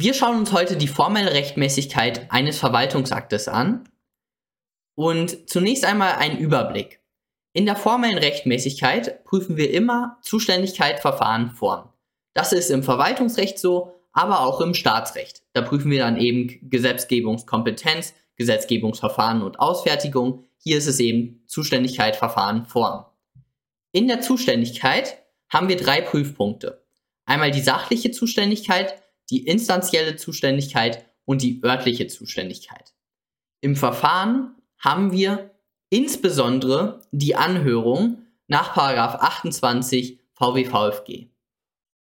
Wir schauen uns heute die formelle Rechtmäßigkeit eines Verwaltungsaktes an und zunächst einmal einen Überblick. In der formellen Rechtmäßigkeit prüfen wir immer Zuständigkeit, Verfahren, Form. Das ist im Verwaltungsrecht so, aber auch im Staatsrecht. Da prüfen wir dann eben Gesetzgebungskompetenz, Gesetzgebungsverfahren und Ausfertigung. Hier ist es eben Zuständigkeit, Verfahren, Form. In der Zuständigkeit haben wir drei Prüfpunkte. Einmal die sachliche Zuständigkeit, die instanzielle Zuständigkeit und die örtliche Zuständigkeit. Im Verfahren haben wir insbesondere die Anhörung nach 28 VWVFG.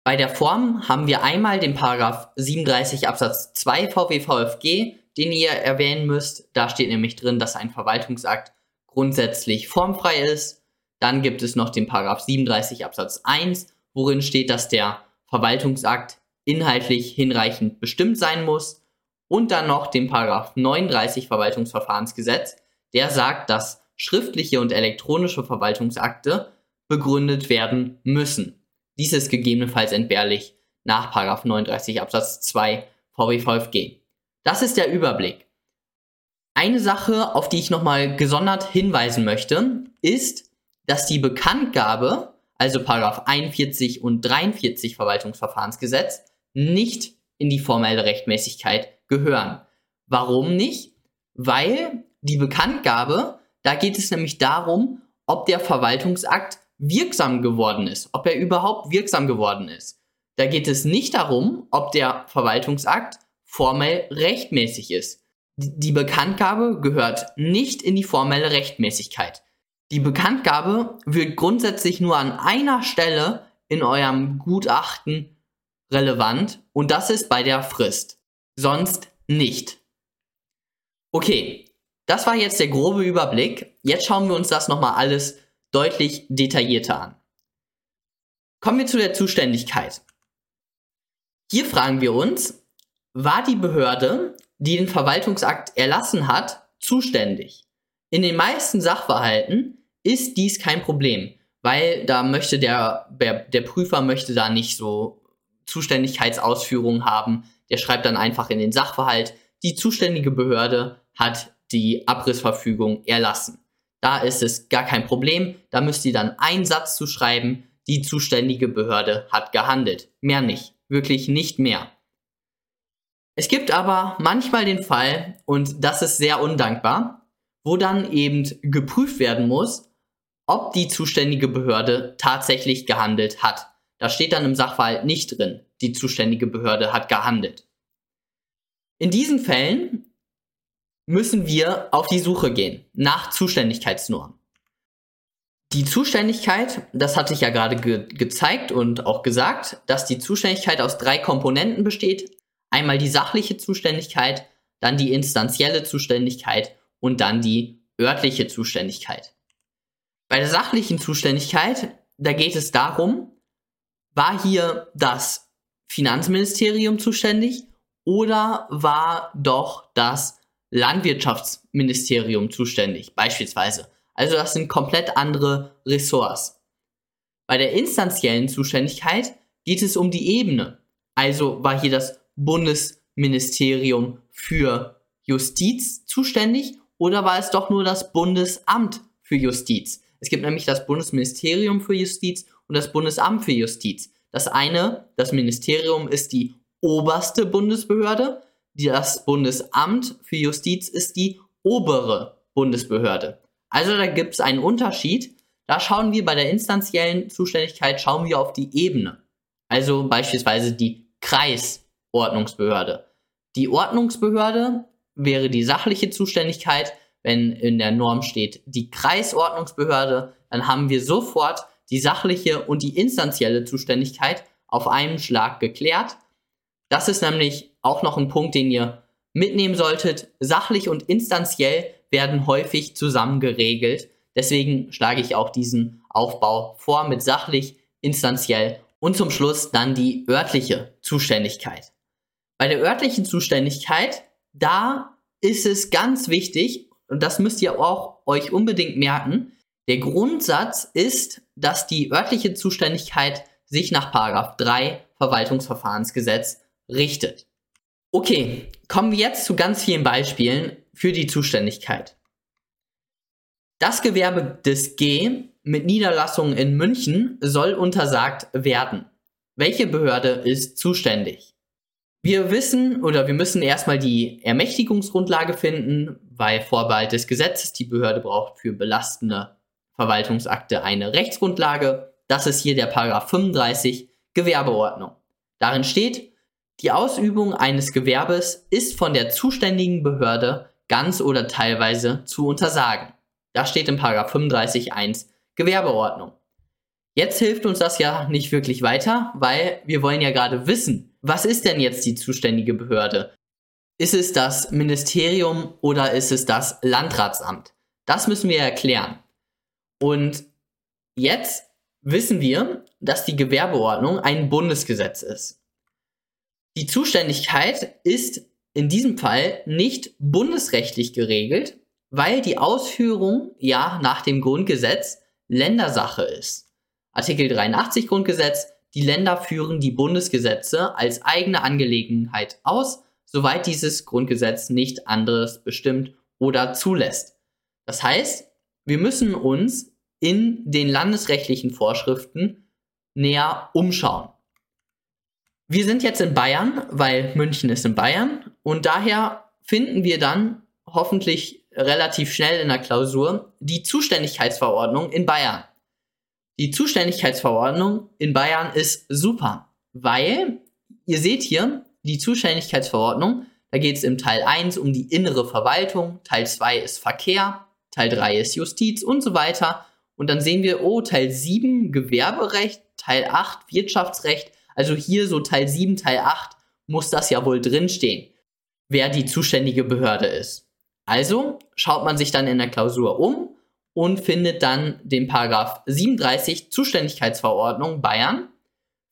Bei der Form haben wir einmal den Paragraph 37 Absatz 2 VWVFG, den ihr erwähnen müsst. Da steht nämlich drin, dass ein Verwaltungsakt grundsätzlich formfrei ist. Dann gibt es noch den Paragraph 37 Absatz 1, worin steht, dass der Verwaltungsakt inhaltlich hinreichend bestimmt sein muss. Und dann noch den Paragraph 39 Verwaltungsverfahrensgesetz, der sagt, dass schriftliche und elektronische Verwaltungsakte begründet werden müssen. Dies ist gegebenenfalls entbehrlich nach 39 Absatz 2 VWVFG. Das ist der Überblick. Eine Sache, auf die ich nochmal gesondert hinweisen möchte, ist, dass die Bekanntgabe, also 41 und 43 Verwaltungsverfahrensgesetz, nicht in die formelle Rechtmäßigkeit gehören. Warum nicht? Weil die Bekanntgabe, da geht es nämlich darum, ob der Verwaltungsakt wirksam geworden ist, ob er überhaupt wirksam geworden ist. Da geht es nicht darum, ob der Verwaltungsakt formell rechtmäßig ist. Die Bekanntgabe gehört nicht in die formelle Rechtmäßigkeit. Die Bekanntgabe wird grundsätzlich nur an einer Stelle in eurem Gutachten relevant und das ist bei der Frist. Sonst nicht. Okay, das war jetzt der grobe Überblick. Jetzt schauen wir uns das nochmal alles deutlich detaillierter an. Kommen wir zu der Zuständigkeit. Hier fragen wir uns, war die Behörde, die den Verwaltungsakt erlassen hat, zuständig? In den meisten Sachverhalten ist dies kein Problem, weil da möchte der, der, der Prüfer möchte da nicht so Zuständigkeitsausführungen haben. Der schreibt dann einfach in den Sachverhalt, die zuständige Behörde hat die Abrissverfügung erlassen. Da ist es gar kein Problem. Da müsst ihr dann einen Satz zu schreiben. Die zuständige Behörde hat gehandelt. Mehr nicht. Wirklich nicht mehr. Es gibt aber manchmal den Fall, und das ist sehr undankbar, wo dann eben geprüft werden muss, ob die zuständige Behörde tatsächlich gehandelt hat. Da steht dann im Sachverhalt nicht drin, die zuständige Behörde hat gehandelt. In diesen Fällen müssen wir auf die Suche gehen nach Zuständigkeitsnormen. Die Zuständigkeit, das hatte ich ja gerade ge gezeigt und auch gesagt, dass die Zuständigkeit aus drei Komponenten besteht. Einmal die sachliche Zuständigkeit, dann die instanzielle Zuständigkeit und dann die örtliche Zuständigkeit. Bei der sachlichen Zuständigkeit, da geht es darum, war hier das Finanzministerium zuständig oder war doch das Landwirtschaftsministerium zuständig, beispielsweise. Also das sind komplett andere Ressorts. Bei der instanziellen Zuständigkeit geht es um die Ebene. Also war hier das Bundesministerium für Justiz zuständig oder war es doch nur das Bundesamt für Justiz? Es gibt nämlich das Bundesministerium für Justiz und das Bundesamt für Justiz. Das eine, das Ministerium ist die oberste Bundesbehörde, das Bundesamt für Justiz ist die obere Bundesbehörde. Also da gibt es einen Unterschied. Da schauen wir bei der instanziellen Zuständigkeit, schauen wir auf die Ebene. Also beispielsweise die Kreisordnungsbehörde. Die Ordnungsbehörde wäre die sachliche Zuständigkeit. Wenn in der Norm steht die Kreisordnungsbehörde, dann haben wir sofort die sachliche und die instanzielle Zuständigkeit auf einen Schlag geklärt. Das ist nämlich auch noch ein Punkt, den ihr mitnehmen solltet. Sachlich und instanziell werden häufig zusammen geregelt. Deswegen schlage ich auch diesen Aufbau vor mit sachlich, instanziell und zum Schluss dann die örtliche Zuständigkeit. Bei der örtlichen Zuständigkeit, da ist es ganz wichtig, und das müsst ihr auch euch unbedingt merken, der Grundsatz ist, dass die örtliche Zuständigkeit sich nach 3 Verwaltungsverfahrensgesetz richtet. Okay, kommen wir jetzt zu ganz vielen Beispielen für die Zuständigkeit. Das Gewerbe des G mit Niederlassungen in München soll untersagt werden. Welche Behörde ist zuständig? Wir wissen oder wir müssen erstmal die Ermächtigungsgrundlage finden, weil Vorbehalt des Gesetzes die Behörde braucht für belastende Verwaltungsakte eine Rechtsgrundlage. Das ist hier der Paragraph 35 Gewerbeordnung. Darin steht, die Ausübung eines Gewerbes ist von der zuständigen Behörde ganz oder teilweise zu untersagen. Das steht im Paragraph 35.1 Gewerbeordnung. Jetzt hilft uns das ja nicht wirklich weiter, weil wir wollen ja gerade wissen, was ist denn jetzt die zuständige Behörde? Ist es das Ministerium oder ist es das Landratsamt? Das müssen wir erklären. Und jetzt wissen wir, dass die Gewerbeordnung ein Bundesgesetz ist. Die Zuständigkeit ist in diesem Fall nicht bundesrechtlich geregelt, weil die Ausführung ja nach dem Grundgesetz Ländersache ist. Artikel 83 Grundgesetz, die Länder führen die Bundesgesetze als eigene Angelegenheit aus, soweit dieses Grundgesetz nicht anderes bestimmt oder zulässt. Das heißt, wir müssen uns in den landesrechtlichen Vorschriften näher umschauen. Wir sind jetzt in Bayern, weil München ist in Bayern und daher finden wir dann hoffentlich relativ schnell in der Klausur die Zuständigkeitsverordnung in Bayern. Die Zuständigkeitsverordnung in Bayern ist super, weil ihr seht hier die Zuständigkeitsverordnung, da geht es im Teil 1 um die innere Verwaltung, Teil 2 ist Verkehr, Teil 3 ist Justiz und so weiter. Und dann sehen wir, oh, Teil 7 Gewerberecht, Teil 8 Wirtschaftsrecht, also hier so Teil 7, Teil 8 muss das ja wohl drinstehen, wer die zuständige Behörde ist. Also schaut man sich dann in der Klausur um und findet dann den Paragraph 37 Zuständigkeitsverordnung Bayern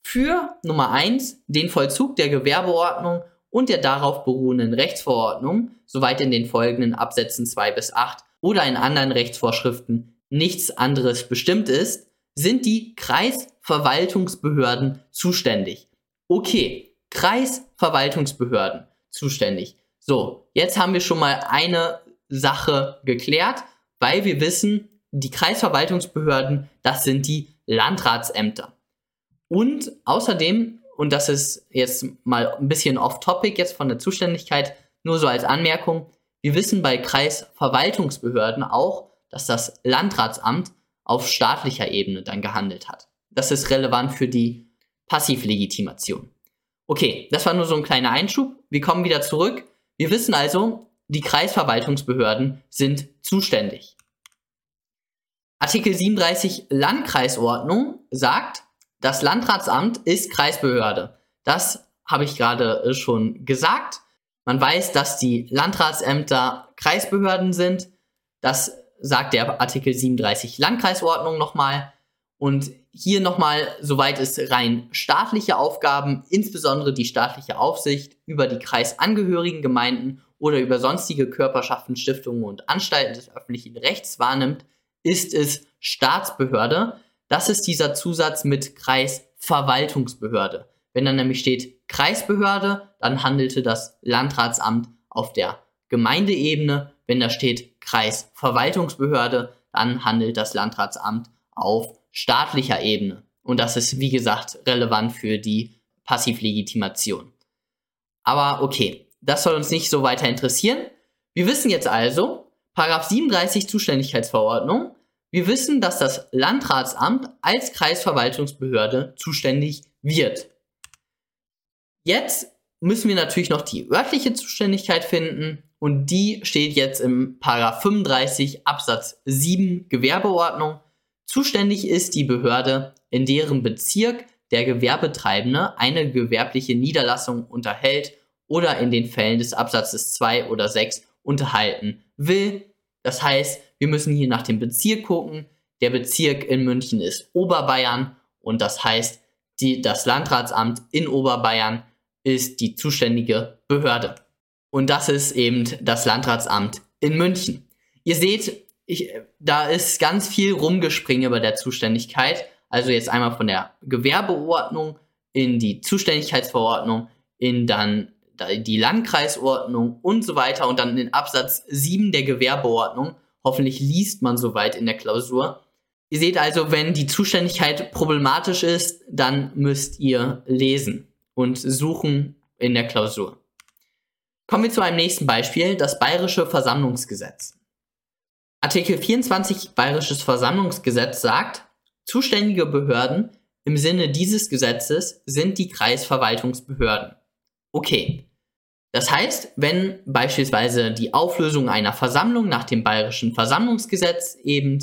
für Nummer 1 den Vollzug der Gewerbeordnung und der darauf beruhenden Rechtsverordnung, soweit in den folgenden Absätzen 2 bis 8 oder in anderen Rechtsvorschriften nichts anderes bestimmt ist, sind die Kreisverwaltungsbehörden zuständig. Okay, Kreisverwaltungsbehörden zuständig. So, jetzt haben wir schon mal eine Sache geklärt, weil wir wissen, die Kreisverwaltungsbehörden, das sind die Landratsämter. Und außerdem, und das ist jetzt mal ein bisschen off-topic jetzt von der Zuständigkeit, nur so als Anmerkung, wir wissen bei Kreisverwaltungsbehörden auch, dass das Landratsamt auf staatlicher Ebene dann gehandelt hat. Das ist relevant für die Passivlegitimation. Okay, das war nur so ein kleiner Einschub. Wir kommen wieder zurück wir wissen also, die Kreisverwaltungsbehörden sind zuständig. Artikel 37 Landkreisordnung sagt, das Landratsamt ist Kreisbehörde. Das habe ich gerade äh, schon gesagt. Man weiß, dass die Landratsämter Kreisbehörden sind. Das sagt der Artikel 37 Landkreisordnung nochmal. Und hier nochmal, soweit es rein staatliche Aufgaben, insbesondere die staatliche Aufsicht über die kreisangehörigen Gemeinden oder über sonstige Körperschaften, Stiftungen und Anstalten des öffentlichen Rechts wahrnimmt, ist es Staatsbehörde. Das ist dieser Zusatz mit Kreisverwaltungsbehörde. Wenn dann nämlich steht Kreisbehörde, dann handelte das Landratsamt auf der Gemeindeebene. Wenn da steht Kreisverwaltungsbehörde, dann handelt das Landratsamt auf staatlicher Ebene. Und das ist, wie gesagt, relevant für die Passivlegitimation. Aber okay, das soll uns nicht so weiter interessieren. Wir wissen jetzt also, Paragraph 37 Zuständigkeitsverordnung, wir wissen, dass das Landratsamt als Kreisverwaltungsbehörde zuständig wird. Jetzt müssen wir natürlich noch die örtliche Zuständigkeit finden und die steht jetzt im Paragraph 35 Absatz 7 Gewerbeordnung. Zuständig ist die Behörde, in deren Bezirk der Gewerbetreibende eine gewerbliche Niederlassung unterhält oder in den Fällen des Absatzes 2 oder 6 unterhalten will. Das heißt, wir müssen hier nach dem Bezirk gucken. Der Bezirk in München ist Oberbayern und das heißt, die, das Landratsamt in Oberbayern ist die zuständige Behörde. Und das ist eben das Landratsamt in München. Ihr seht, ich, da ist ganz viel rumgespringen über der Zuständigkeit. Also jetzt einmal von der Gewerbeordnung in die Zuständigkeitsverordnung, in dann die Landkreisordnung und so weiter und dann in Absatz 7 der Gewerbeordnung. Hoffentlich liest man soweit in der Klausur. Ihr seht also, wenn die Zuständigkeit problematisch ist, dann müsst ihr lesen und suchen in der Klausur. Kommen wir zu einem nächsten Beispiel, das Bayerische Versammlungsgesetz. Artikel 24 Bayerisches Versammlungsgesetz sagt, zuständige Behörden im Sinne dieses Gesetzes sind die Kreisverwaltungsbehörden. Okay. Das heißt, wenn beispielsweise die Auflösung einer Versammlung nach dem Bayerischen Versammlungsgesetz eben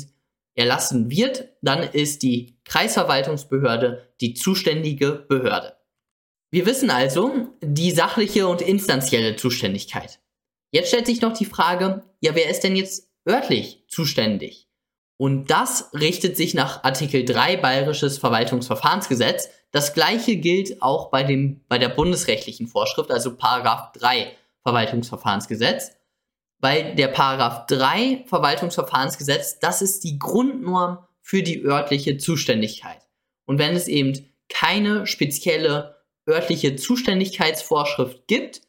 erlassen wird, dann ist die Kreisverwaltungsbehörde die zuständige Behörde. Wir wissen also die sachliche und instanzielle Zuständigkeit. Jetzt stellt sich noch die Frage, ja, wer ist denn jetzt örtlich zuständig? Und das richtet sich nach Artikel 3 Bayerisches Verwaltungsverfahrensgesetz. Das gleiche gilt auch bei, dem, bei der bundesrechtlichen Vorschrift, also Paragraph 3 Verwaltungsverfahrensgesetz. Weil der Paragraph 3 Verwaltungsverfahrensgesetz, das ist die Grundnorm für die örtliche Zuständigkeit. Und wenn es eben keine spezielle örtliche Zuständigkeitsvorschrift gibt,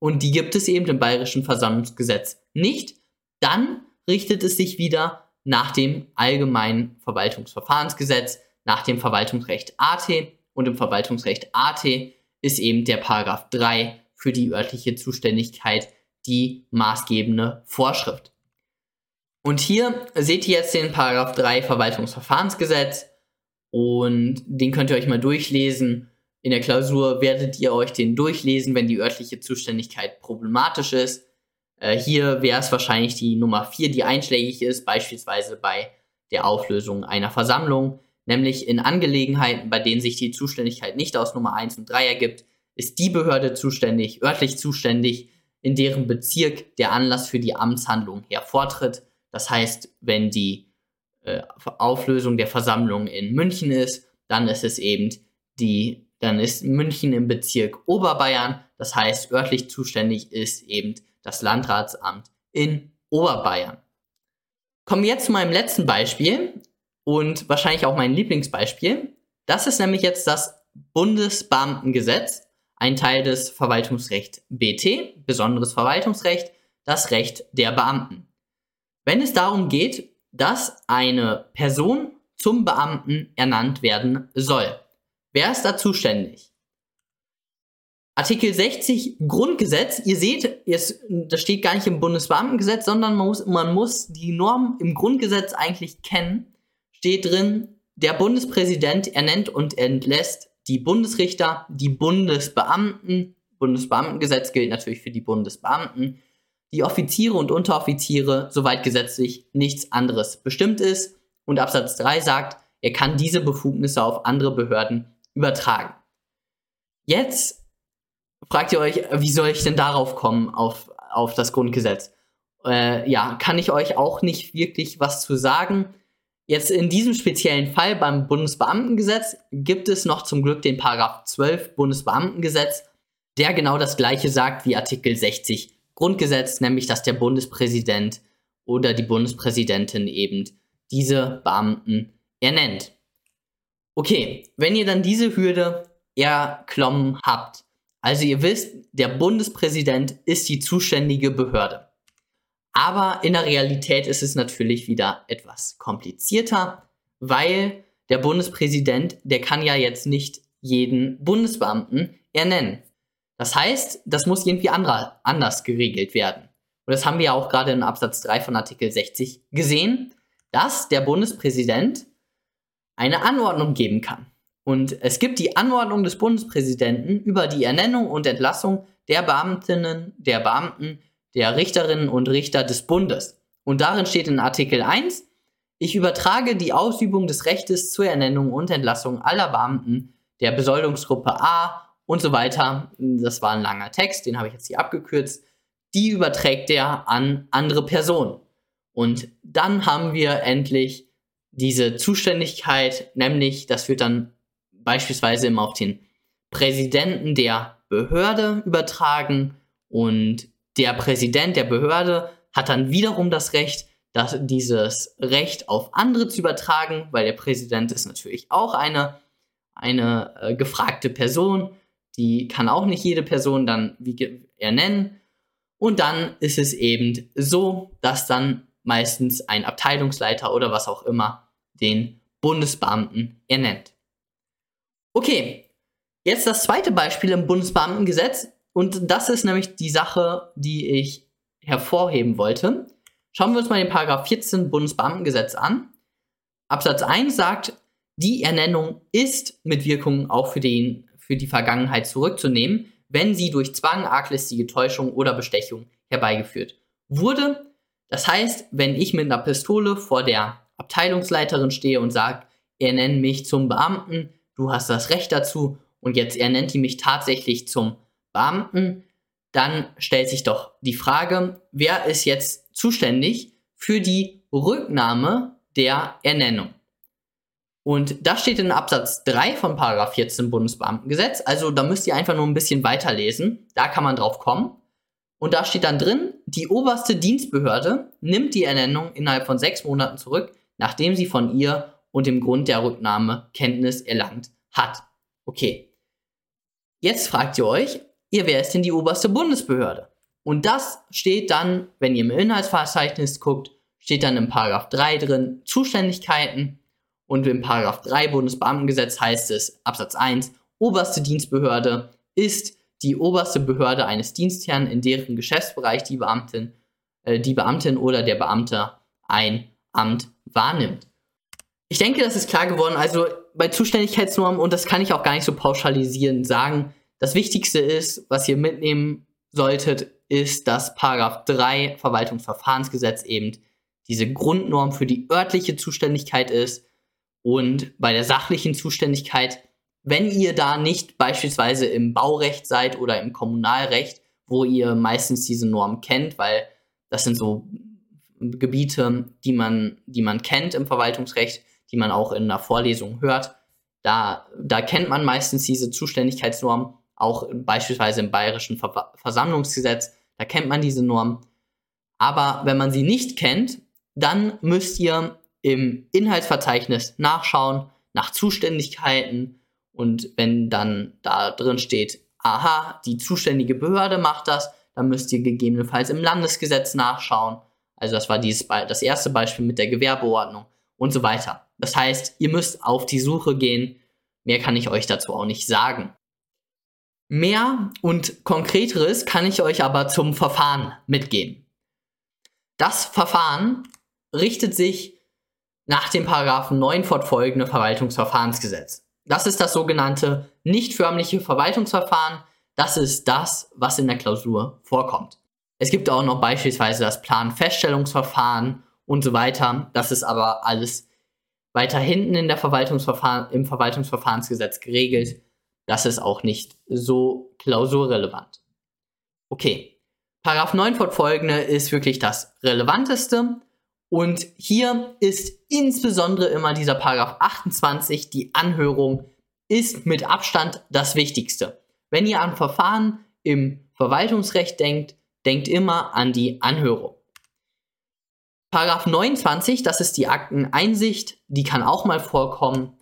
und die gibt es eben im Bayerischen Versammlungsgesetz nicht, dann richtet es sich wieder nach dem Allgemeinen Verwaltungsverfahrensgesetz, nach dem Verwaltungsrecht AT und im Verwaltungsrecht AT ist eben der Paragraph 3 für die örtliche Zuständigkeit die maßgebende Vorschrift. Und hier seht ihr jetzt den Paragraph 3 Verwaltungsverfahrensgesetz und den könnt ihr euch mal durchlesen. In der Klausur werdet ihr euch den durchlesen, wenn die örtliche Zuständigkeit problematisch ist. Äh, hier wäre es wahrscheinlich die Nummer 4, die einschlägig ist, beispielsweise bei der Auflösung einer Versammlung, nämlich in Angelegenheiten, bei denen sich die Zuständigkeit nicht aus Nummer 1 und 3 ergibt, ist die Behörde zuständig, örtlich zuständig, in deren Bezirk der Anlass für die Amtshandlung hervortritt. Das heißt, wenn die äh, Auflösung der Versammlung in München ist, dann ist es eben die, dann ist München im Bezirk Oberbayern. Das heißt, örtlich zuständig ist eben das Landratsamt in Oberbayern. Kommen wir jetzt zu meinem letzten Beispiel und wahrscheinlich auch mein Lieblingsbeispiel. Das ist nämlich jetzt das Bundesbeamtengesetz ein Teil des Verwaltungsrecht BT, besonderes Verwaltungsrecht, das Recht der Beamten. Wenn es darum geht, dass eine Person zum Beamten ernannt werden soll. Wer ist da zuständig? Artikel 60 Grundgesetz, ihr seht, es, das steht gar nicht im Bundesbeamtengesetz, sondern man muss, man muss die Norm im Grundgesetz eigentlich kennen. Steht drin, der Bundespräsident ernennt und entlässt die Bundesrichter, die Bundesbeamten, Bundesbeamtengesetz gilt natürlich für die Bundesbeamten, die Offiziere und Unteroffiziere, soweit gesetzlich nichts anderes bestimmt ist. Und Absatz 3 sagt, er kann diese Befugnisse auf andere Behörden übertragen. Jetzt fragt ihr euch, wie soll ich denn darauf kommen, auf, auf das Grundgesetz? Äh, ja, kann ich euch auch nicht wirklich was zu sagen. Jetzt in diesem speziellen Fall beim Bundesbeamtengesetz gibt es noch zum Glück den Paragraph 12 Bundesbeamtengesetz, der genau das gleiche sagt wie Artikel 60 Grundgesetz, nämlich dass der Bundespräsident oder die Bundespräsidentin eben diese Beamten ernennt. Okay, wenn ihr dann diese Hürde erklommen habt, also ihr wisst, der Bundespräsident ist die zuständige Behörde. Aber in der Realität ist es natürlich wieder etwas komplizierter, weil der Bundespräsident, der kann ja jetzt nicht jeden Bundesbeamten ernennen. Das heißt, das muss irgendwie anderer, anders geregelt werden. Und das haben wir ja auch gerade in Absatz 3 von Artikel 60 gesehen, dass der Bundespräsident eine Anordnung geben kann. Und es gibt die Anordnung des Bundespräsidenten über die Ernennung und Entlassung der Beamtinnen, der Beamten der Richterinnen und Richter des Bundes. Und darin steht in Artikel 1, ich übertrage die Ausübung des Rechtes zur Ernennung und Entlassung aller Beamten der Besoldungsgruppe A und so weiter. Das war ein langer Text, den habe ich jetzt hier abgekürzt. Die überträgt er an andere Personen. Und dann haben wir endlich diese Zuständigkeit, nämlich das wird dann beispielsweise immer auf den Präsidenten der Behörde übertragen und der Präsident der Behörde hat dann wiederum das Recht, das, dieses Recht auf andere zu übertragen, weil der Präsident ist natürlich auch eine, eine äh, gefragte Person, Die kann auch nicht jede Person dann wie ernennen. Und dann ist es eben so, dass dann meistens ein Abteilungsleiter oder was auch immer den Bundesbeamten ernennt. Okay, jetzt das zweite Beispiel im Bundesbeamtengesetz. Und das ist nämlich die Sache, die ich hervorheben wollte. Schauen wir uns mal den Paragraph 14 Bundesbeamtengesetz an. Absatz 1 sagt, die Ernennung ist mit Wirkung auch für, den, für die Vergangenheit zurückzunehmen, wenn sie durch Zwang, arglistige Täuschung oder Bestechung herbeigeführt wurde. Das heißt, wenn ich mit einer Pistole vor der Abteilungsleiterin stehe und sage, er nennt mich zum Beamten, du hast das Recht dazu und jetzt er nennt die mich tatsächlich zum Beamten, dann stellt sich doch die Frage, wer ist jetzt zuständig für die Rücknahme der Ernennung? Und das steht in Absatz 3 von Paragraph 14 Bundesbeamtengesetz. Also da müsst ihr einfach nur ein bisschen weiterlesen. Da kann man drauf kommen. Und da steht dann drin, die oberste Dienstbehörde nimmt die Ernennung innerhalb von sechs Monaten zurück, nachdem sie von ihr und dem Grund der Rücknahme Kenntnis erlangt hat. Okay. Jetzt fragt ihr euch, ihr, wer ist denn die oberste Bundesbehörde? Und das steht dann, wenn ihr im Inhaltsverzeichnis guckt, steht dann im Paragraph 3 drin Zuständigkeiten und im Paragraph 3 Bundesbeamtengesetz heißt es Absatz 1 oberste Dienstbehörde ist die oberste Behörde eines Dienstherrn, in deren Geschäftsbereich die Beamtin, äh, die Beamtin oder der Beamte ein Amt wahrnimmt. Ich denke, das ist klar geworden. Also bei Zuständigkeitsnormen, und das kann ich auch gar nicht so pauschalisieren sagen, das Wichtigste ist, was ihr mitnehmen solltet, ist, dass Paragraph 3 Verwaltungsverfahrensgesetz eben diese Grundnorm für die örtliche Zuständigkeit ist und bei der sachlichen Zuständigkeit, wenn ihr da nicht beispielsweise im Baurecht seid oder im Kommunalrecht, wo ihr meistens diese Norm kennt, weil das sind so Gebiete, die man, die man kennt im Verwaltungsrecht, die man auch in einer Vorlesung hört. Da, da kennt man meistens diese Zuständigkeitsnorm auch beispielsweise im Bayerischen Ver Versammlungsgesetz, da kennt man diese Norm. Aber wenn man sie nicht kennt, dann müsst ihr im Inhaltsverzeichnis nachschauen nach Zuständigkeiten und wenn dann da drin steht, aha, die zuständige Behörde macht das, dann müsst ihr gegebenenfalls im Landesgesetz nachschauen. Also das war dieses das erste Beispiel mit der Gewerbeordnung und so weiter. Das heißt, ihr müsst auf die Suche gehen. Mehr kann ich euch dazu auch nicht sagen. Mehr und konkreteres kann ich euch aber zum Verfahren mitgeben. Das Verfahren richtet sich nach dem Paragraphen 9 fortfolgende Verwaltungsverfahrensgesetz. Das ist das sogenannte nicht förmliche Verwaltungsverfahren. Das ist das, was in der Klausur vorkommt. Es gibt auch noch beispielsweise das Planfeststellungsverfahren und so weiter. Das ist aber alles weiter hinten in der Verwaltungsverfahren, im Verwaltungsverfahrensgesetz geregelt. Das ist auch nicht so klausurrelevant. Okay. Paragraph 9 fortfolgende ist wirklich das relevanteste. Und hier ist insbesondere immer dieser Paragraph 28, die Anhörung, ist mit Abstand das Wichtigste. Wenn ihr an Verfahren im Verwaltungsrecht denkt, denkt immer an die Anhörung. Paragraph 29, das ist die Akteneinsicht, die kann auch mal vorkommen.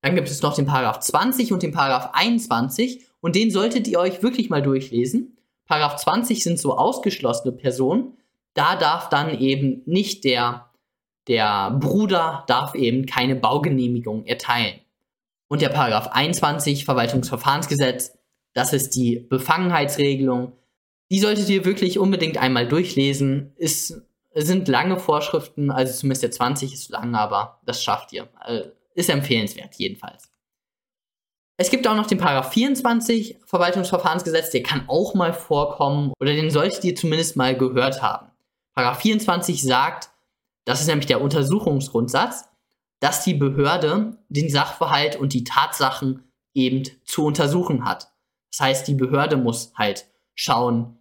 Dann gibt es noch den Paragraph 20 und den Paragraph 21 und den solltet ihr euch wirklich mal durchlesen. Paragraph 20 sind so ausgeschlossene Personen. Da darf dann eben nicht der, der Bruder darf eben keine Baugenehmigung erteilen. Und der Paragraph 21 Verwaltungsverfahrensgesetz, das ist die Befangenheitsregelung. Die solltet ihr wirklich unbedingt einmal durchlesen. Ist, sind lange Vorschriften, also zumindest der 20 ist lang, aber das schafft ihr. Also ist empfehlenswert, jedenfalls. Es gibt auch noch den Paragraph 24 Verwaltungsverfahrensgesetz, der kann auch mal vorkommen oder den solltet ihr zumindest mal gehört haben. Paragraph 24 sagt, das ist nämlich der Untersuchungsgrundsatz, dass die Behörde den Sachverhalt und die Tatsachen eben zu untersuchen hat. Das heißt, die Behörde muss halt schauen,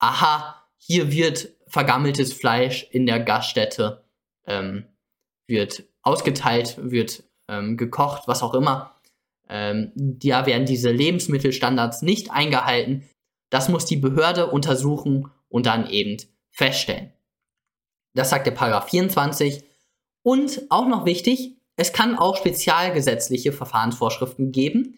aha, hier wird vergammeltes Fleisch in der Gaststätte ähm, wird ausgeteilt, wird ähm, gekocht, was auch immer. Ähm, da werden diese Lebensmittelstandards nicht eingehalten. Das muss die Behörde untersuchen und dann eben feststellen. Das sagt der Paragraph 24. Und auch noch wichtig, es kann auch spezialgesetzliche Verfahrensvorschriften geben.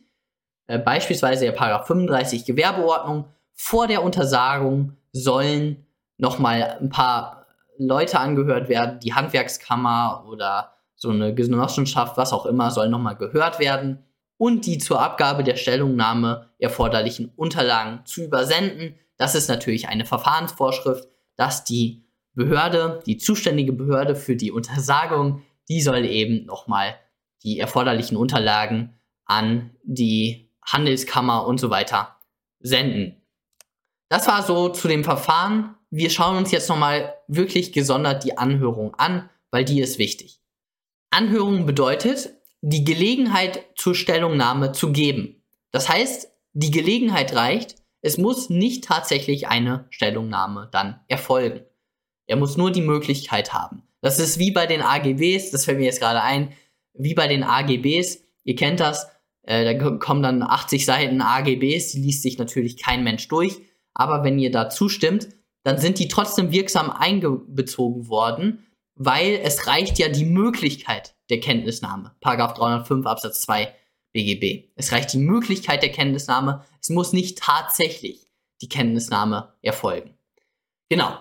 äh, beispielsweise der Paragraph 35 Gewerbeordnung, vor der Untersagung sollen nochmal ein paar Leute angehört werden, die Handwerkskammer oder so eine Genossenschaft, was auch immer, soll nochmal gehört werden und die zur Abgabe der Stellungnahme erforderlichen Unterlagen zu übersenden. Das ist natürlich eine Verfahrensvorschrift, dass die Behörde, die zuständige Behörde für die Untersagung, die soll eben nochmal die erforderlichen Unterlagen an die Handelskammer und so weiter senden. Das war so zu dem Verfahren. Wir schauen uns jetzt nochmal wirklich gesondert die Anhörung an, weil die ist wichtig. Anhörung bedeutet, die Gelegenheit zur Stellungnahme zu geben. Das heißt, die Gelegenheit reicht, es muss nicht tatsächlich eine Stellungnahme dann erfolgen. Er muss nur die Möglichkeit haben. Das ist wie bei den AGBs, das fällt mir jetzt gerade ein, wie bei den AGBs, ihr kennt das, äh, da kommen dann 80 Seiten AGBs, die liest sich natürlich kein Mensch durch, aber wenn ihr da zustimmt, dann sind die trotzdem wirksam eingebezogen worden, weil es reicht ja die Möglichkeit der Kenntnisnahme. Paragraph 305 Absatz 2 BGB. Es reicht die Möglichkeit der Kenntnisnahme, es muss nicht tatsächlich die Kenntnisnahme erfolgen. Genau.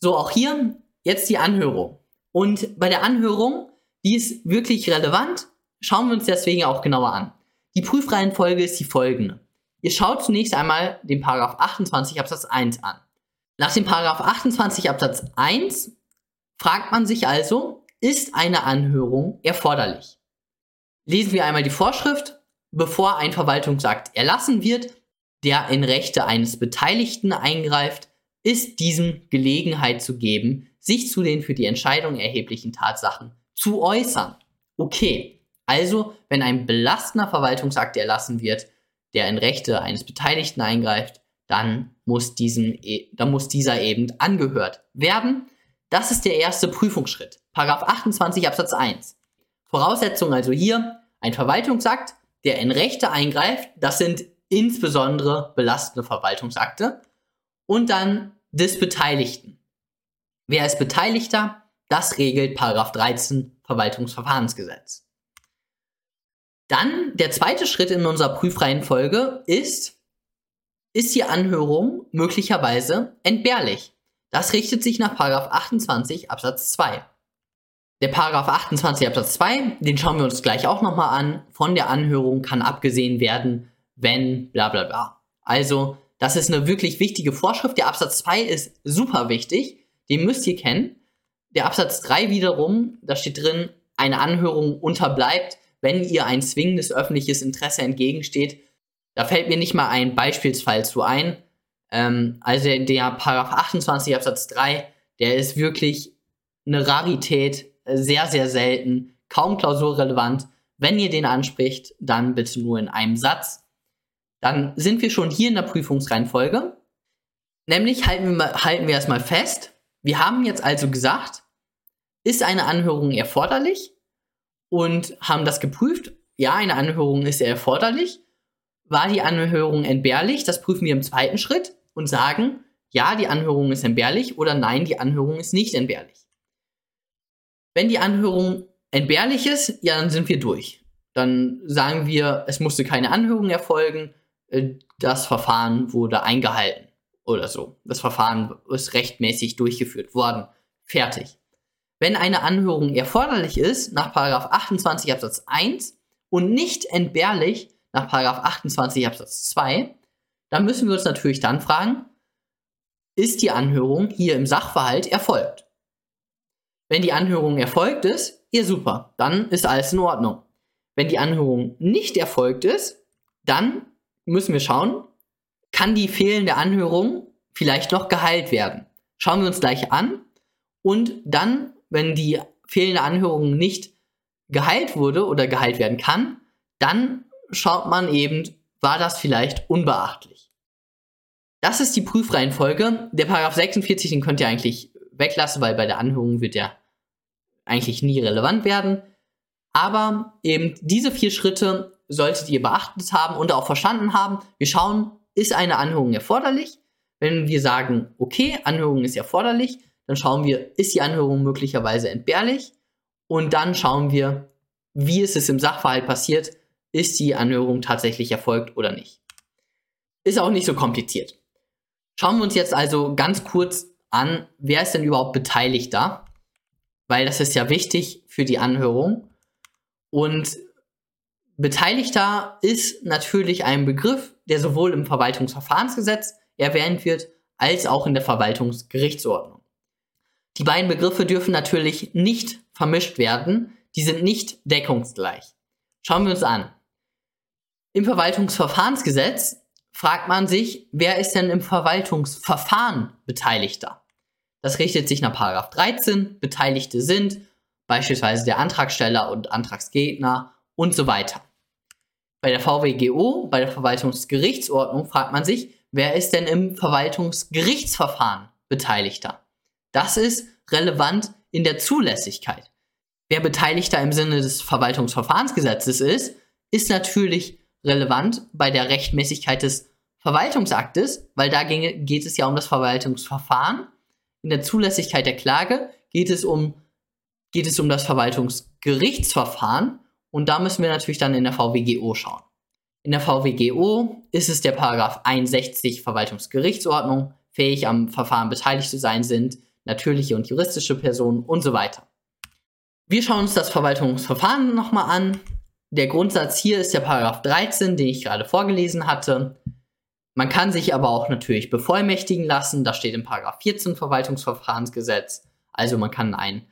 So, auch hier jetzt die Anhörung. Und bei der Anhörung, die ist wirklich relevant, schauen wir uns deswegen auch genauer an. Die Prüfreihenfolge ist die folgende. Ihr schaut zunächst einmal den Paragraph 28 Absatz 1 an. Nach dem Paragraph 28 Absatz 1 fragt man sich also, ist eine Anhörung erforderlich? Lesen wir einmal die Vorschrift. Bevor ein Verwaltungsakt erlassen wird, der in Rechte eines Beteiligten eingreift, ist diesem Gelegenheit zu geben, sich zu den für die Entscheidung erheblichen Tatsachen zu äußern. Okay, also wenn ein belastender Verwaltungsakt erlassen wird, der in Rechte eines Beteiligten eingreift, dann muss, diesem, e, dann muss dieser eben angehört werden. Das ist der erste Prüfungsschritt. Paragraph 28 Absatz 1. Voraussetzung also hier, ein Verwaltungsakt, der in Rechte eingreift, das sind insbesondere belastende Verwaltungsakte. Und dann des Beteiligten. Wer ist Beteiligter? Das regelt Paragraph 13 Verwaltungsverfahrensgesetz. Dann der zweite Schritt in unserer Prüfreihenfolge ist, ist die Anhörung möglicherweise entbehrlich? Das richtet sich nach Paragraph 28 Absatz 2. Der Paragraph 28 Absatz 2, den schauen wir uns gleich auch nochmal an. Von der Anhörung kann abgesehen werden, wenn bla bla bla. Also das ist eine wirklich wichtige Vorschrift. Der Absatz 2 ist super wichtig. Den müsst ihr kennen. Der Absatz 3 wiederum, da steht drin, eine Anhörung unterbleibt, wenn ihr ein zwingendes öffentliches Interesse entgegensteht. Da fällt mir nicht mal ein Beispielsfall zu ein. Ähm, also der Paragraph 28 Absatz 3, der ist wirklich eine Rarität, sehr, sehr selten, kaum klausurrelevant. Wenn ihr den anspricht, dann bitte nur in einem Satz. Dann sind wir schon hier in der Prüfungsreihenfolge. Nämlich halten wir, halten wir erstmal fest, wir haben jetzt also gesagt, ist eine Anhörung erforderlich und haben das geprüft. Ja, eine Anhörung ist erforderlich. War die Anhörung entbehrlich? Das prüfen wir im zweiten Schritt und sagen, ja, die Anhörung ist entbehrlich oder nein, die Anhörung ist nicht entbehrlich. Wenn die Anhörung entbehrlich ist, ja, dann sind wir durch. Dann sagen wir, es musste keine Anhörung erfolgen, äh, das Verfahren wurde eingehalten oder so. Das Verfahren ist rechtmäßig durchgeführt worden. Fertig. Wenn eine Anhörung erforderlich ist, nach 28 Absatz 1 und nicht entbehrlich nach 28 Absatz 2, dann müssen wir uns natürlich dann fragen, ist die Anhörung hier im Sachverhalt erfolgt? Wenn die Anhörung erfolgt ist, ja super, dann ist alles in Ordnung. Wenn die Anhörung nicht erfolgt ist, dann müssen wir schauen, kann die fehlende Anhörung vielleicht noch geheilt werden? Schauen wir uns gleich an. Und dann, wenn die fehlende Anhörung nicht geheilt wurde oder geheilt werden kann, dann schaut man eben, war das vielleicht unbeachtlich. Das ist die Prüfreihenfolge. Der Paragraph 46, den könnt ihr eigentlich weglassen, weil bei der Anhörung wird der eigentlich nie relevant werden. Aber eben diese vier Schritte solltet ihr beachtet haben und auch verstanden haben. Wir schauen, ist eine Anhörung erforderlich? Wenn wir sagen, okay, Anhörung ist erforderlich, dann schauen wir, ist die Anhörung möglicherweise entbehrlich? Und dann schauen wir, wie ist es im Sachverhalt passiert? ist die Anhörung tatsächlich erfolgt oder nicht. Ist auch nicht so kompliziert. Schauen wir uns jetzt also ganz kurz an, wer ist denn überhaupt Beteiligter? Weil das ist ja wichtig für die Anhörung. Und Beteiligter ist natürlich ein Begriff, der sowohl im Verwaltungsverfahrensgesetz erwähnt wird, als auch in der Verwaltungsgerichtsordnung. Die beiden Begriffe dürfen natürlich nicht vermischt werden, die sind nicht deckungsgleich. Schauen wir uns an. Im Verwaltungsverfahrensgesetz fragt man sich, wer ist denn im Verwaltungsverfahren Beteiligter? Das richtet sich nach 13. Beteiligte sind beispielsweise der Antragsteller und Antragsgegner und so weiter. Bei der VWGO, bei der Verwaltungsgerichtsordnung, fragt man sich, wer ist denn im Verwaltungsgerichtsverfahren Beteiligter? Das ist relevant in der Zulässigkeit. Wer Beteiligter im Sinne des Verwaltungsverfahrensgesetzes ist, ist natürlich relevant bei der Rechtmäßigkeit des Verwaltungsaktes, weil da geht es ja um das Verwaltungsverfahren. In der Zulässigkeit der Klage geht es um, geht es um das Verwaltungsgerichtsverfahren und da müssen wir natürlich dann in der VWGO schauen. In der VWGO ist es der Paragraph 61 Verwaltungsgerichtsordnung, fähig am Verfahren beteiligt zu sein sind, natürliche und juristische Personen und so weiter. Wir schauen uns das Verwaltungsverfahren nochmal an. Der Grundsatz hier ist der Paragraph 13, den ich gerade vorgelesen hatte. Man kann sich aber auch natürlich bevollmächtigen lassen. Das steht im Paragraph 14 Verwaltungsverfahrensgesetz. Also man kann einen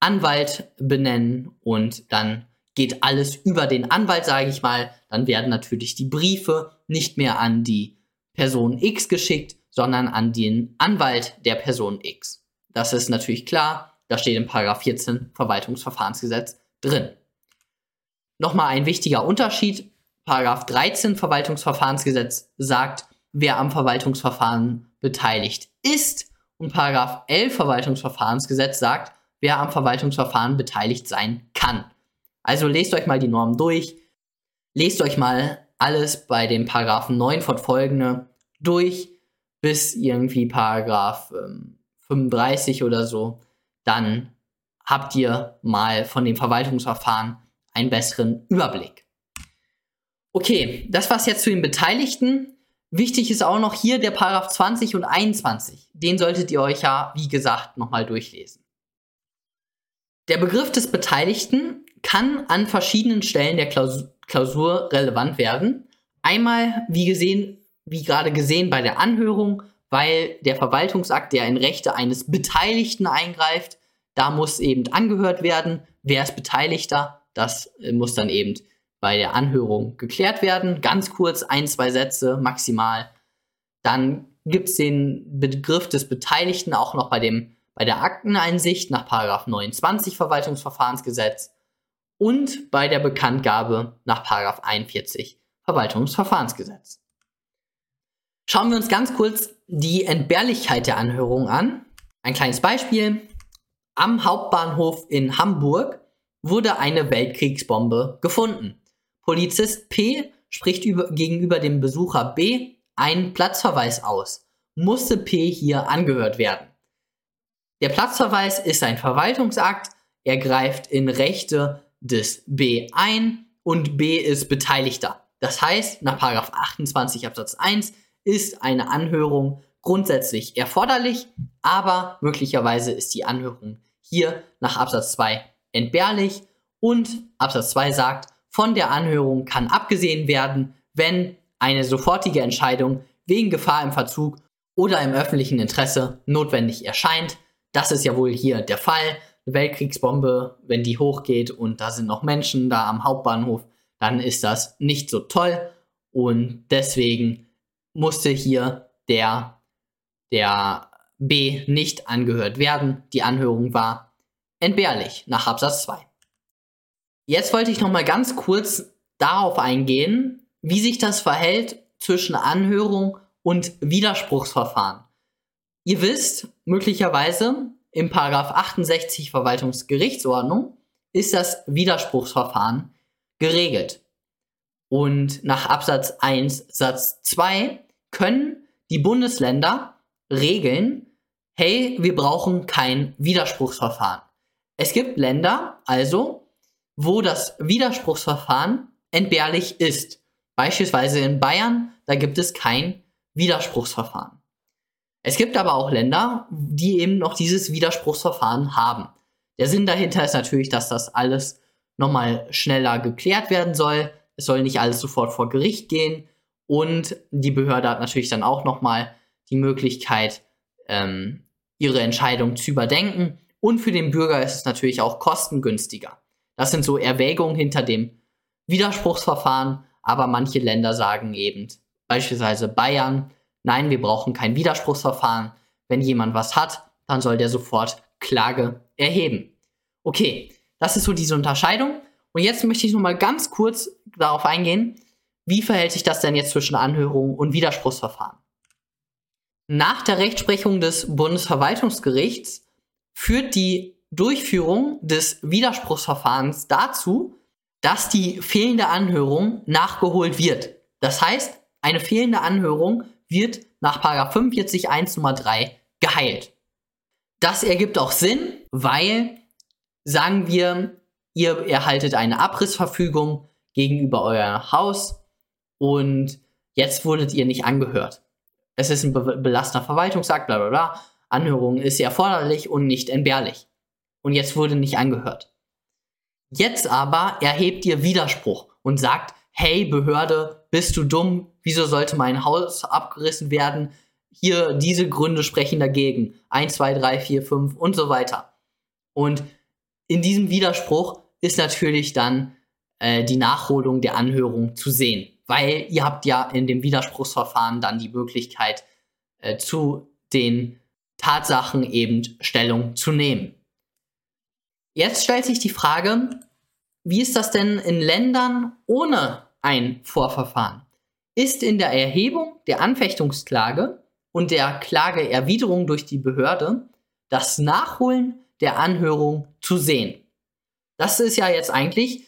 Anwalt benennen und dann geht alles über den Anwalt, sage ich mal. Dann werden natürlich die Briefe nicht mehr an die Person X geschickt, sondern an den Anwalt der Person X. Das ist natürlich klar. Das steht im Paragraph 14 Verwaltungsverfahrensgesetz drin. Nochmal ein wichtiger Unterschied. Paragraph 13 Verwaltungsverfahrensgesetz sagt, wer am Verwaltungsverfahren beteiligt ist. Und Paragraph 11 Verwaltungsverfahrensgesetz sagt, wer am Verwaltungsverfahren beteiligt sein kann. Also lest euch mal die Normen durch. Lest euch mal alles bei den Paragraphen 9 fortfolgende durch bis irgendwie Paragraph ähm, 35 oder so. Dann habt ihr mal von dem Verwaltungsverfahren einen besseren Überblick. Okay, das war's jetzt zu den Beteiligten. Wichtig ist auch noch hier der Paragraph 20 und 21. Den solltet ihr euch ja, wie gesagt, nochmal durchlesen. Der Begriff des Beteiligten kann an verschiedenen Stellen der Klausur, Klausur relevant werden. Einmal, wie gesehen, wie gerade gesehen bei der Anhörung, weil der Verwaltungsakt, der in Rechte eines Beteiligten eingreift, da muss eben angehört werden, wer ist Beteiligter, das äh, muss dann eben bei der Anhörung geklärt werden. Ganz kurz, ein, zwei Sätze maximal. Dann gibt es den Begriff des Beteiligten auch noch bei, dem, bei der Akteneinsicht nach 29 Verwaltungsverfahrensgesetz und bei der Bekanntgabe nach 41 Verwaltungsverfahrensgesetz. Schauen wir uns ganz kurz die Entbehrlichkeit der Anhörung an. Ein kleines Beispiel. Am Hauptbahnhof in Hamburg wurde eine Weltkriegsbombe gefunden. Polizist P spricht über, gegenüber dem Besucher B einen Platzverweis aus. Musste P hier angehört werden? Der Platzverweis ist ein Verwaltungsakt. Er greift in Rechte des B ein und B ist Beteiligter. Das heißt, nach 28 Absatz 1 ist eine Anhörung grundsätzlich erforderlich, aber möglicherweise ist die Anhörung hier nach Absatz 2 entbehrlich und Absatz 2 sagt, von der Anhörung kann abgesehen werden, wenn eine sofortige Entscheidung wegen Gefahr im Verzug oder im öffentlichen Interesse notwendig erscheint. Das ist ja wohl hier der Fall. Eine Weltkriegsbombe, wenn die hochgeht und da sind noch Menschen da am Hauptbahnhof, dann ist das nicht so toll und deswegen musste hier der, der B nicht angehört werden. Die Anhörung war entbehrlich nach Absatz 2. Jetzt wollte ich noch mal ganz kurz darauf eingehen, wie sich das verhält zwischen Anhörung und Widerspruchsverfahren. Ihr wisst, möglicherweise im Paragraph 68 Verwaltungsgerichtsordnung ist das Widerspruchsverfahren geregelt. Und nach Absatz 1 Satz 2 können die Bundesländer regeln, hey, wir brauchen kein Widerspruchsverfahren. Es gibt Länder, also, wo das Widerspruchsverfahren entbehrlich ist. Beispielsweise in Bayern, da gibt es kein Widerspruchsverfahren. Es gibt aber auch Länder, die eben noch dieses Widerspruchsverfahren haben. Der Sinn dahinter ist natürlich, dass das alles nochmal schneller geklärt werden soll. Es soll nicht alles sofort vor Gericht gehen. Und die Behörde hat natürlich dann auch nochmal die Möglichkeit, ähm, ihre Entscheidung zu überdenken. Und für den Bürger ist es natürlich auch kostengünstiger. Das sind so Erwägungen hinter dem Widerspruchsverfahren. Aber manche Länder sagen eben, beispielsweise Bayern, nein, wir brauchen kein Widerspruchsverfahren. Wenn jemand was hat, dann soll der sofort Klage erheben. Okay, das ist so diese Unterscheidung. Und jetzt möchte ich noch mal ganz kurz darauf eingehen, wie verhält sich das denn jetzt zwischen Anhörung und Widerspruchsverfahren? Nach der Rechtsprechung des Bundesverwaltungsgerichts führt die Durchführung des Widerspruchsverfahrens dazu, dass die fehlende Anhörung nachgeholt wird. Das heißt, eine fehlende Anhörung wird nach 45 Nummer 3 geheilt. Das ergibt auch Sinn, weil, sagen wir, ihr erhaltet eine Abrissverfügung gegenüber euer Haus und jetzt wurdet ihr nicht angehört. Es ist ein be belastender Verwaltungsakt, bla bla bla. Anhörung ist erforderlich und nicht entbehrlich. Und jetzt wurde nicht angehört. Jetzt aber erhebt ihr Widerspruch und sagt, hey Behörde, bist du dumm? Wieso sollte mein Haus abgerissen werden? Hier, diese Gründe sprechen dagegen. 1, 2, 3, 4, 5 und so weiter. Und in diesem Widerspruch ist natürlich dann äh, die Nachholung der Anhörung zu sehen weil ihr habt ja in dem Widerspruchsverfahren dann die Möglichkeit, äh, zu den Tatsachen eben Stellung zu nehmen. Jetzt stellt sich die Frage, wie ist das denn in Ländern ohne ein Vorverfahren? Ist in der Erhebung der Anfechtungsklage und der Klageerwiderung durch die Behörde das Nachholen der Anhörung zu sehen? Das ist ja jetzt eigentlich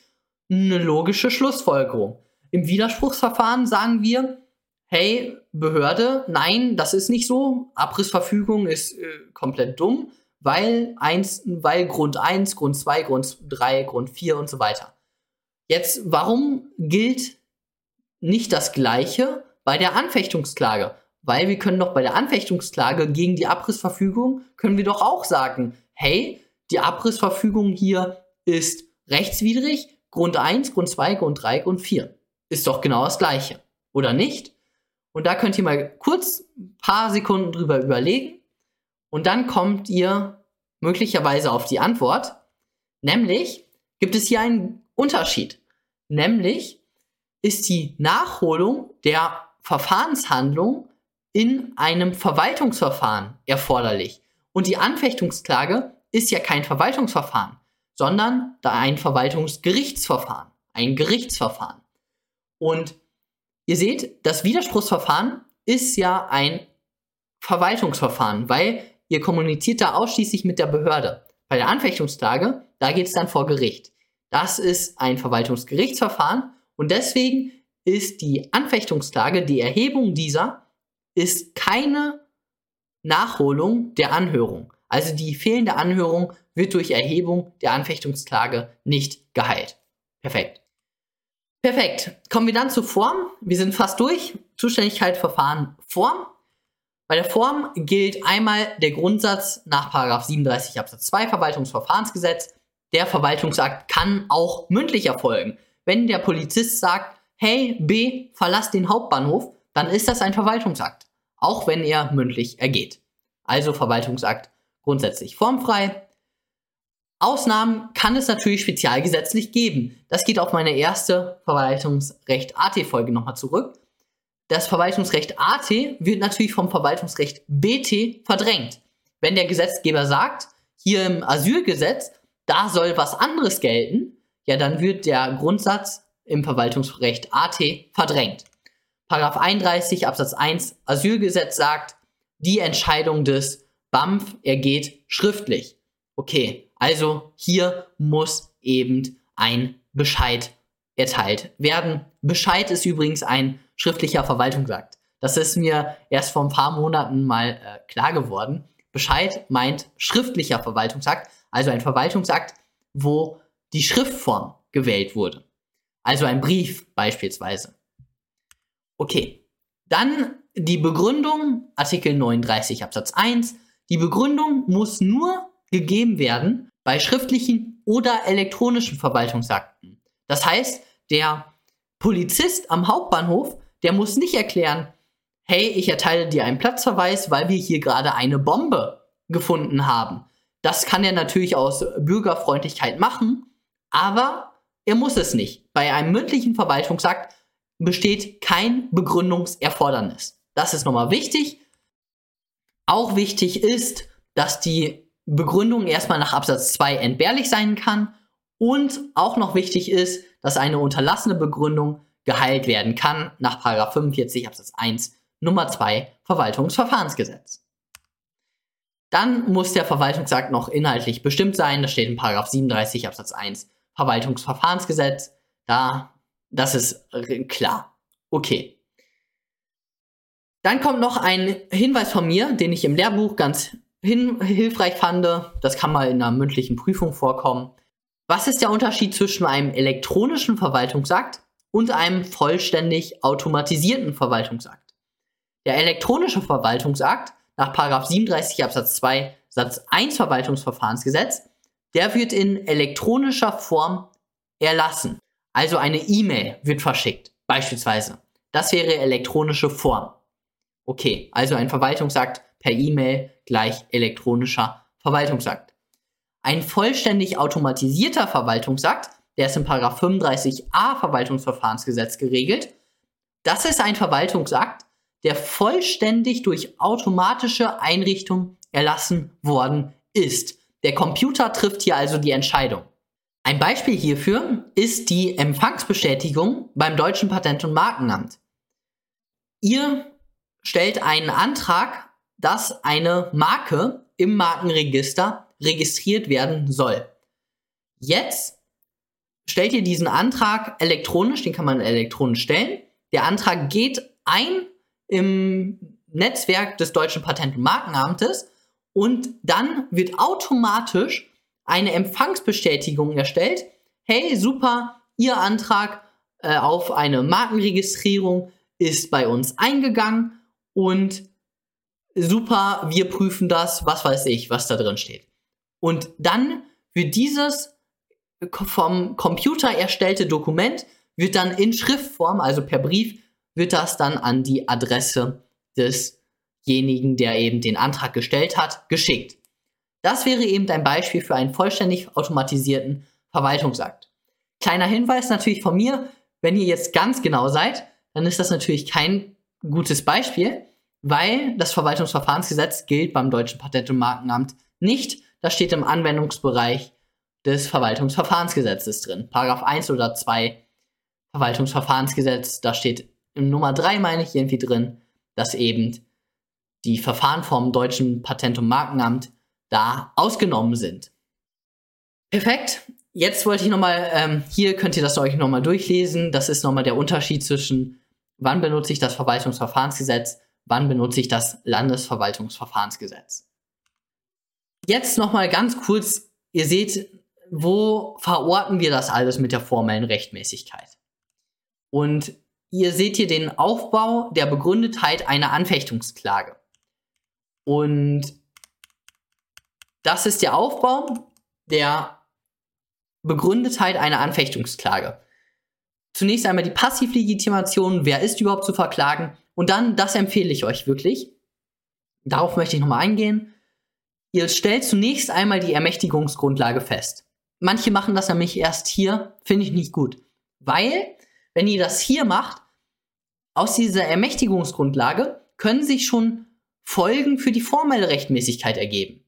eine logische Schlussfolgerung. Im Widerspruchsverfahren sagen wir, hey, Behörde, nein, das ist nicht so. Abrissverfügung ist äh, komplett dumm, weil, eins, weil Grund 1, Grund 2, Grund 3, Grund 4 und so weiter. Jetzt, warum gilt nicht das Gleiche bei der Anfechtungsklage? Weil wir können doch bei der Anfechtungsklage gegen die Abrissverfügung, können wir doch auch sagen, hey, die Abrissverfügung hier ist rechtswidrig, Grund 1, Grund 2, Grund 3, Grund 4 ist doch genau das Gleiche. Oder nicht? Und da könnt ihr mal kurz ein paar Sekunden drüber überlegen. Und dann kommt ihr möglicherweise auf die Antwort. Nämlich gibt es hier einen Unterschied. Nämlich ist die Nachholung der Verfahrenshandlung in einem Verwaltungsverfahren erforderlich. Und die Anfechtungsklage ist ja kein Verwaltungsverfahren, sondern ein Verwaltungsgerichtsverfahren, ein Gerichtsverfahren. Und ihr seht, das Widerspruchsverfahren ist ja ein Verwaltungsverfahren, weil ihr kommuniziert da ausschließlich mit der Behörde. Bei der Anfechtungsklage, da geht es dann vor Gericht. Das ist ein Verwaltungsgerichtsverfahren und deswegen ist die Anfechtungsklage, die Erhebung dieser, ist keine Nachholung der Anhörung. Also die fehlende Anhörung wird durch Erhebung der Anfechtungsklage nicht geheilt. Perfekt. Perfekt. Kommen wir dann zur Form. Wir sind fast durch. Zuständigkeit, Verfahren, Form. Bei der Form gilt einmal der Grundsatz nach 37 Absatz 2 Verwaltungsverfahrensgesetz. Der Verwaltungsakt kann auch mündlich erfolgen. Wenn der Polizist sagt, hey B, verlass den Hauptbahnhof, dann ist das ein Verwaltungsakt. Auch wenn er mündlich ergeht. Also Verwaltungsakt grundsätzlich formfrei. Ausnahmen kann es natürlich spezialgesetzlich geben. Das geht auf meine erste Verwaltungsrecht AT-Folge nochmal zurück. Das Verwaltungsrecht AT wird natürlich vom Verwaltungsrecht BT verdrängt. Wenn der Gesetzgeber sagt, hier im Asylgesetz, da soll was anderes gelten, ja, dann wird der Grundsatz im Verwaltungsrecht AT verdrängt. Paragraph 31 Absatz 1 Asylgesetz sagt, die Entscheidung des BAMF ergeht schriftlich. Okay, also hier muss eben ein Bescheid erteilt werden. Bescheid ist übrigens ein schriftlicher Verwaltungsakt. Das ist mir erst vor ein paar Monaten mal äh, klar geworden. Bescheid meint schriftlicher Verwaltungsakt, also ein Verwaltungsakt, wo die Schriftform gewählt wurde. Also ein Brief beispielsweise. Okay, dann die Begründung, Artikel 39 Absatz 1. Die Begründung muss nur gegeben werden bei schriftlichen oder elektronischen Verwaltungsakten. Das heißt, der Polizist am Hauptbahnhof, der muss nicht erklären, hey, ich erteile dir einen Platzverweis, weil wir hier gerade eine Bombe gefunden haben. Das kann er natürlich aus Bürgerfreundlichkeit machen, aber er muss es nicht. Bei einem mündlichen Verwaltungsakt besteht kein Begründungserfordernis. Das ist nochmal wichtig. Auch wichtig ist, dass die Begründung erstmal nach Absatz 2 entbehrlich sein kann und auch noch wichtig ist, dass eine unterlassene Begründung geheilt werden kann nach 45 Absatz 1 Nummer 2 Verwaltungsverfahrensgesetz. Dann muss der Verwaltungsakt noch inhaltlich bestimmt sein. Das steht in 37 Absatz 1 Verwaltungsverfahrensgesetz. Da, das ist klar. Okay. Dann kommt noch ein Hinweis von mir, den ich im Lehrbuch ganz hilfreich fand. Das kann mal in einer mündlichen Prüfung vorkommen. Was ist der Unterschied zwischen einem elektronischen Verwaltungsakt und einem vollständig automatisierten Verwaltungsakt? Der elektronische Verwaltungsakt nach 37 Absatz 2 Satz 1 Verwaltungsverfahrensgesetz, der wird in elektronischer Form erlassen. Also eine E-Mail wird verschickt, beispielsweise. Das wäre elektronische Form. Okay, also ein Verwaltungsakt per E-Mail gleich elektronischer Verwaltungsakt. Ein vollständig automatisierter Verwaltungsakt, der ist in 35a Verwaltungsverfahrensgesetz geregelt, das ist ein Verwaltungsakt, der vollständig durch automatische Einrichtung erlassen worden ist. Der Computer trifft hier also die Entscheidung. Ein Beispiel hierfür ist die Empfangsbestätigung beim Deutschen Patent- und Markenamt. Ihr stellt einen Antrag, dass eine Marke im Markenregister registriert werden soll. Jetzt stellt ihr diesen Antrag elektronisch, den kann man elektronisch stellen. Der Antrag geht ein im Netzwerk des Deutschen Patent- und Markenamtes und dann wird automatisch eine Empfangsbestätigung erstellt. Hey, super, Ihr Antrag äh, auf eine Markenregistrierung ist bei uns eingegangen und super, wir prüfen das, was weiß ich, was da drin steht. Und dann wird dieses vom Computer erstellte Dokument wird dann in Schriftform, also per Brief, wird das dann an die Adresse desjenigen, der eben den Antrag gestellt hat, geschickt. Das wäre eben ein Beispiel für einen vollständig automatisierten Verwaltungsakt. Kleiner Hinweis natürlich von mir, wenn ihr jetzt ganz genau seid, dann ist das natürlich kein gutes Beispiel, weil das Verwaltungsverfahrensgesetz gilt beim Deutschen Patent- und Markenamt nicht. Das steht im Anwendungsbereich des Verwaltungsverfahrensgesetzes drin. Paragraph 1 oder 2 Verwaltungsverfahrensgesetz, da steht in Nummer 3 meine ich irgendwie drin, dass eben die Verfahren vom deutschen Patent- und Markenamt da ausgenommen sind. Perfekt. Jetzt wollte ich nochmal, ähm, hier könnt ihr das euch nochmal durchlesen. Das ist nochmal der Unterschied zwischen, wann benutze ich das Verwaltungsverfahrensgesetz, wann benutze ich das Landesverwaltungsverfahrensgesetz. Jetzt nochmal ganz kurz, ihr seht, wo verorten wir das alles mit der formellen Rechtmäßigkeit? Und Ihr seht hier den Aufbau der Begründetheit einer Anfechtungsklage. Und das ist der Aufbau der Begründetheit einer Anfechtungsklage. Zunächst einmal die Passivlegitimation, wer ist überhaupt zu verklagen? Und dann, das empfehle ich euch wirklich. Darauf möchte ich nochmal eingehen. Ihr stellt zunächst einmal die Ermächtigungsgrundlage fest. Manche machen das nämlich erst hier, finde ich nicht gut. Weil, wenn ihr das hier macht, aus dieser Ermächtigungsgrundlage können sich schon Folgen für die formelle Rechtmäßigkeit ergeben.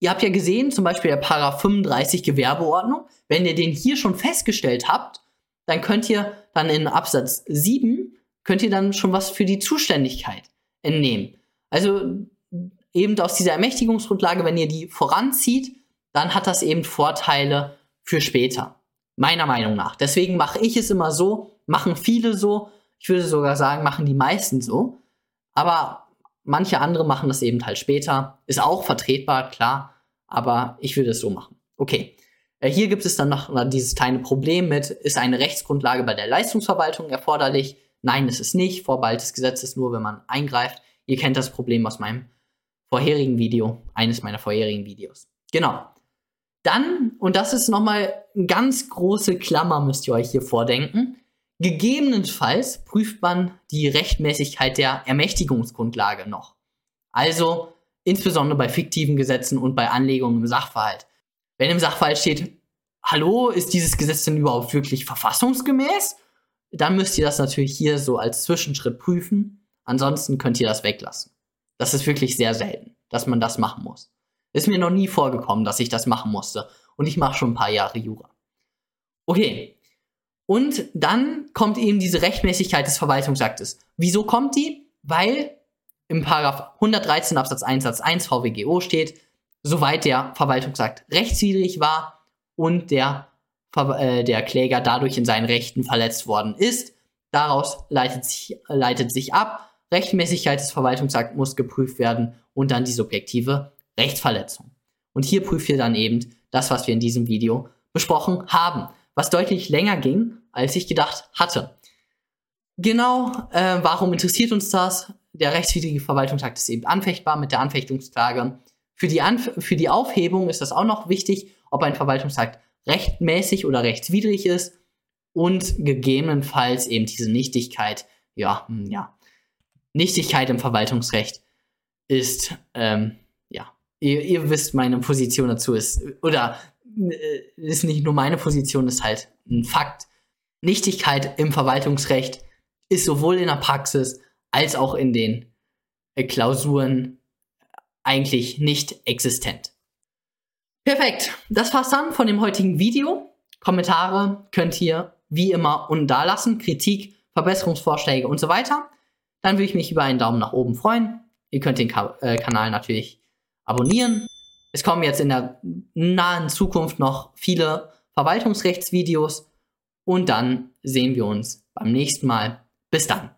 Ihr habt ja gesehen, zum Beispiel der Paragraph 35 Gewerbeordnung, wenn ihr den hier schon festgestellt habt, dann könnt ihr dann in Absatz 7, könnt ihr dann schon was für die Zuständigkeit entnehmen. Also eben aus dieser Ermächtigungsgrundlage, wenn ihr die voranzieht, dann hat das eben Vorteile für später. Meiner Meinung nach. Deswegen mache ich es immer so, machen viele so, ich würde sogar sagen, machen die meisten so. Aber manche andere machen das eben halt später. Ist auch vertretbar, klar. Aber ich würde es so machen. Okay. Äh, hier gibt es dann noch dieses kleine Problem mit, ist eine Rechtsgrundlage bei der Leistungsverwaltung erforderlich? Nein, es ist nicht. Vorbehalt des Gesetzes nur, wenn man eingreift. Ihr kennt das Problem aus meinem vorherigen Video, eines meiner vorherigen Videos. Genau. Dann, und das ist nochmal eine ganz große Klammer, müsst ihr euch hier vordenken, gegebenenfalls prüft man die Rechtmäßigkeit der Ermächtigungsgrundlage noch. Also insbesondere bei fiktiven Gesetzen und bei Anlegungen im Sachverhalt. Wenn im Sachverhalt steht, hallo, ist dieses Gesetz denn überhaupt wirklich verfassungsgemäß? Dann müsst ihr das natürlich hier so als Zwischenschritt prüfen. Ansonsten könnt ihr das weglassen. Das ist wirklich sehr selten, dass man das machen muss. Ist mir noch nie vorgekommen, dass ich das machen musste. Und ich mache schon ein paar Jahre Jura. Okay. Und dann kommt eben diese Rechtmäßigkeit des Verwaltungsaktes. Wieso kommt die? Weil im Paragraph 113 Absatz 1 Satz 1 VWGO steht, soweit der Verwaltungsakt rechtswidrig war und der, äh, der Kläger dadurch in seinen Rechten verletzt worden ist. Daraus leitet sich, leitet sich ab, Rechtmäßigkeit des Verwaltungsakts muss geprüft werden und dann die subjektive Rechtsverletzung. Und hier prüft ihr dann eben das, was wir in diesem Video besprochen haben, was deutlich länger ging, als ich gedacht hatte. Genau, äh, warum interessiert uns das? Der rechtswidrige Verwaltungsakt ist eben anfechtbar mit der Anfechtungsklage. Für die, Anf für die Aufhebung ist das auch noch wichtig, ob ein Verwaltungsakt rechtmäßig oder rechtswidrig ist und gegebenenfalls eben diese Nichtigkeit, ja, hm, ja, Nichtigkeit im Verwaltungsrecht ist, ähm, ja, ihr, ihr, wisst, meine Position dazu ist, oder äh, ist nicht nur meine Position, ist halt ein Fakt. Nichtigkeit im Verwaltungsrecht ist sowohl in der Praxis als auch in den äh, Klausuren eigentlich nicht existent. Perfekt, das war's dann von dem heutigen Video. Kommentare könnt ihr wie immer unten da lassen, Kritik, Verbesserungsvorschläge und so weiter. Dann würde ich mich über einen Daumen nach oben freuen. Ihr könnt den Ka äh, Kanal natürlich abonnieren. Es kommen jetzt in der nahen Zukunft noch viele Verwaltungsrechtsvideos und dann sehen wir uns beim nächsten Mal. Bis dann.